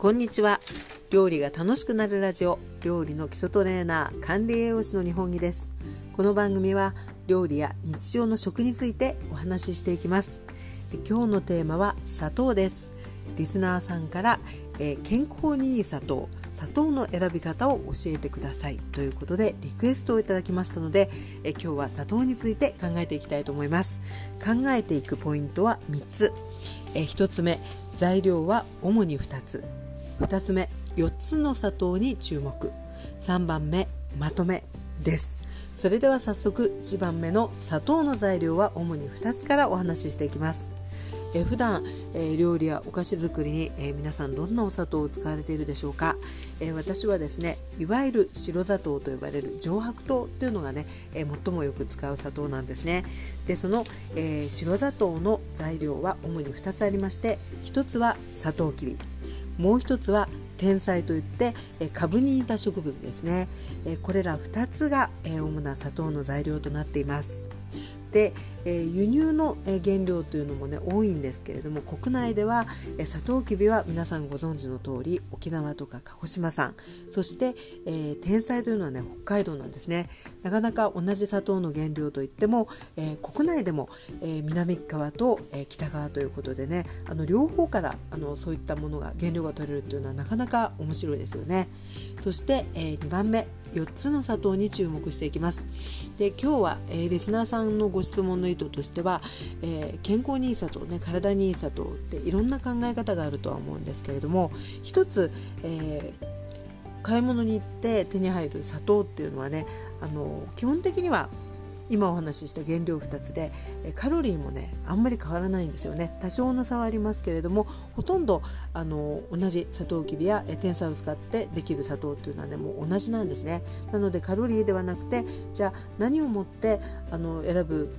こんにちは。料理が楽しくなるラジオ。料理の基礎トレーナー管理栄養士の日本木です。この番組は料理や日常の食についてお話ししていきます。今日のテーマは砂糖です。リスナーさんから、えー、健康にいい砂糖砂糖の選び方を教えてください。ということでリクエストをいただきましたのでえ今日は砂糖について考えていきたいと思います。考えていくポイントは3つ。え1つ目材料は主に2つ。2つ目4つの砂糖に注目。3番目まとめです。それでは早速1番目の砂糖の材料は主に2つからお話ししていきます。え普段、え料理やお菓子作りに、え皆さんどんなお砂糖を使われているでしょうか、え私はですねいわゆる白砂糖と呼ばれる上白糖というのがね、え最もよく使う砂糖なんですね。でその、え白砂糖の材料は主に2つありまして1つはサトウキビもう一つは天才といって株に似た植物ですね。これら2つが主な砂糖の材料となっています、えー、輸入の原料というのもね多いんですけれども国内では、えー、サトウキビは皆さんご存知の通り沖縄とか鹿児島産そして、えー、天才というのはね北海道なんですね。なかなか同じ砂糖の原料といっても、えー、国内でも、えー、南側と、えー、北側ということでねあの両方からあのそういったものが原料が取れるというのはなかなか面白いですよね。そして、えー、2番目。4つの砂糖に注目していきます。で今日は、えー、リスナーさんのご質問の意図としては、えー、健康にいい砂糖ね体にいい砂糖っていろんな考え方があるとは思うんですけれども一つ、えー、買い物に行って手に入る砂糖っていうのはねあの基本的には今お話しした原料2つでカロリーもねあんまり変わらないんですよね。多少の差はありますけれどもほとんどあの同じサトウキビや天才を使ってできる砂糖というのはねもう同じなんですね。なのでカロリーではなくてじゃあ何をもってあの選ぶ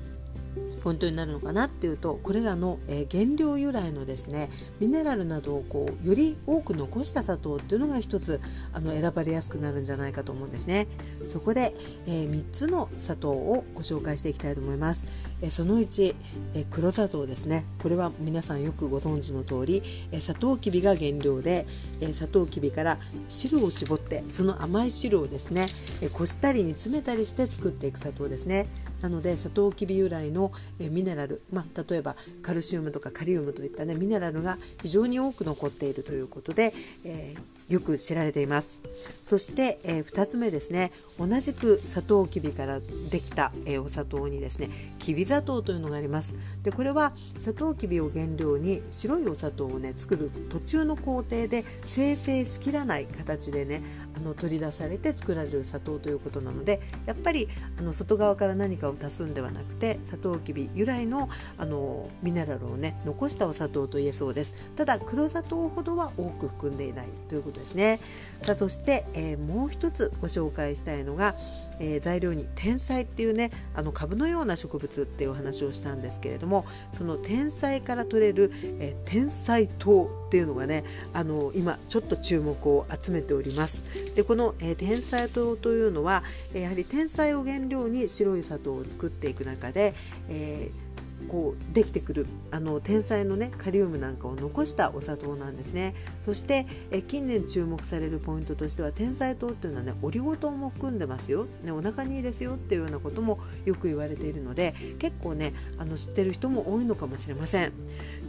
ポイントになるのかなっていうとこれらの、え原料由来のですねミネラルなどをこうより多く残した砂糖っていうのが一つあの選ばれやすくなるんじゃないかと思うんですね。そこで、えー、3つの砂糖をご紹介していきたいと思います、え、その1、え、黒砂糖ですね。これは皆さんよくご存知の通り、え、砂糖きびが原料で、え、砂糖きびから汁を絞ってその甘い汁をですね、え、こしたり煮詰めたりして作っていく砂糖ですね。なのでサトウキビ由来のえミネラル、まあ、例えばカルシウムとかカリウムといった、ね、ミネラルが非常に多く残っているということで、えー、よく知られています。そして、えー、2つ目ですね同じくサトウキビからできた、えー、お砂糖にですねきび砂糖というのがあります。でこれはサトウキビを原料に白いお砂糖をね作る途中の工程で生成しきらない形でねあの取り出されて作られる砂糖ということなのでやっぱりあの外側から何かを足すんではなくてサトウキビ由来のあのミネラルをね残したお砂糖と言えそうです。ただ黒砂糖ほどは多く含んでいないということですね。さあそして、えー、もう一つご紹介したいのが、えー、材料に天才っていうねあの株のような植物っていうお話をしたんですけれどもその天才から取れる、えー、天才糖っていうのがねあの今ちょっと注目を集めております。でこの、えー、天才糖というのはやはり天才を原料に白い砂糖を作っていく中で、えーこうできてくるあの天才のねカリウムなんかを残したお砂糖なんですね。そしてえ近年注目されるポイントとしては天才糖っていうのはねオリゴ糖も含んでますよ、ね、お腹にいいですよっていうようなこともよく言われているので結構ねあの知ってる人も多いのかもしれません。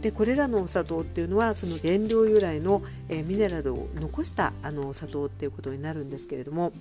でこれらのお砂糖っていうのはその原料由来のえミネラルを残したあの砂糖っていうことになるんですけれども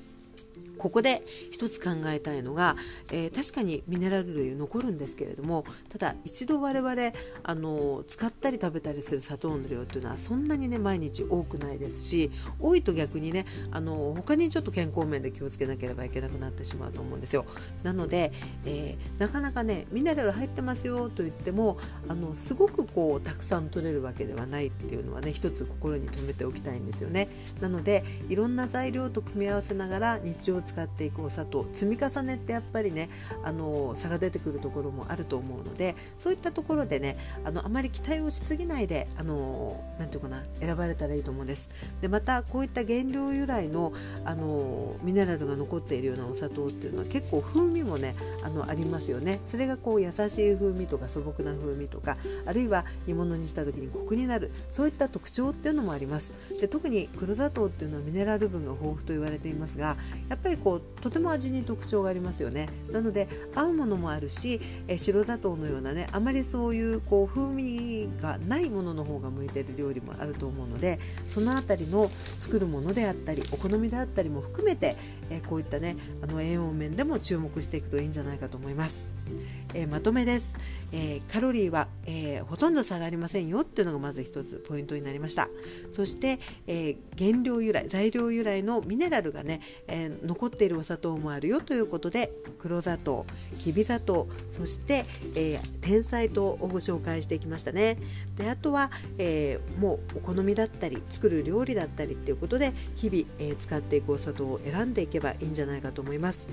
ここで一つ考えたいのが、えー、確かにミネラル類残るんですけれどもただ一度我々あの使ったり食べたりする砂糖の量というのはそんなにね毎日多くないですし多いと逆にねあの他にちょっと健康面で気をつけなければいけなくなってしまうと思うんですよ。なので、えー、なかなかねミネラル入ってますよと言ってもあのすごくこうたくさん取れるわけではないっていうのはね一つ心に留めておきたいんですよね。なのでいろんな材料と組み合わせながら日常使っていくお砂糖積み重ねってやっぱりねあの差が出てくるところもあると思うのでそういったところでねあのあまり期待をしすぎないであのなていうかな選ばれたらいいと思うんです。でまたこういった原料由来のあのミネラルが残っているようなお砂糖っていうのは結構風味もねあのありますよね。それがこう優しい風味とか素朴な風味とかあるいは煮物にした時にコクになるそういった特徴っていうのもあります。で特に黒砂糖っていうのはミネラル分が豊富と言われていますがやっぱりこうとても味に特徴がありますよね。なので合うものもあるしえ白砂糖のようなねあまりそういうこう風味がないものの方が向いてる料理もあると思うのでその辺りの作るものであったりお好みであったりも含めてえこういったねあの栄養面でも注目していくといいんじゃないかと思います。えまとめです。えー、カロリーは、えー、ほとんど差がありませんよっていうのがまず一つポイントになりましたそして、えー、原料由来材料由来のミネラルがね、え残っているお砂糖もあるよということで黒砂糖きび砂糖そして、え天才糖をご紹介していきましたね。であとは、えもうお好みだったり作る料理だったりっていうことで日々、え使っていくお砂糖を選んでいけばいいんじゃないかと思います。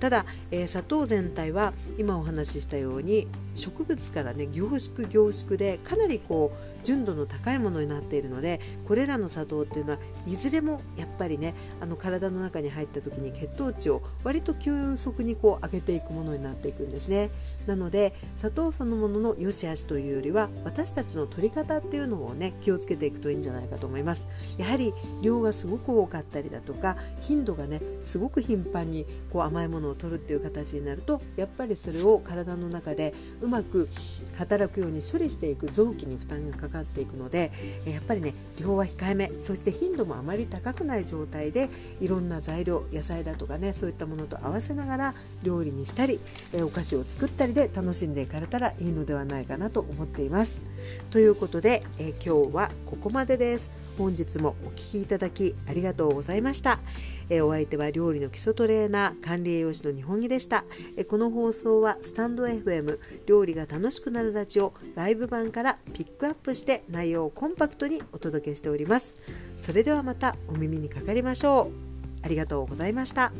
ただ、え砂糖全体は今お話ししたように植物からね凝縮凝縮でかなりこう純度の高いものになっているのでこれらの砂糖っていうのはいずれもやっぱりねあの体の中に入った時に血糖値を割と急速にこう上げていくものになっていくんですね。なので砂糖そのものの良し悪しというよりは私たちの取り方っていうのをね気をつけていくといいんじゃないかと思います。やはり量がすごく多かったりだとか頻度がねすごく頻繁にこう甘いものを取るっていう形になるとやっぱりそれを体の中でうまく働くように処理していく臓器に負担がかかっていくのでやっぱりね量は控えめそして頻度もあまり高くない状態でいろんな材料野菜だとかねそういったものと合わせながら料理にしたりお菓子を作ったりで楽しんでいかれたらいいのではないかなと思っています。ということで、え今日はここまでです。本日もお聴きいただきありがとうございました。えお相手は料理の基礎トレーナー管理栄養士の日本木でした、えこの放送はスタンド FM 料理が楽しくなるラジオライブ版からピックアップして内容をコンパクトにお届けしております。それではまたお耳にかかりましょう。ありがとうございました。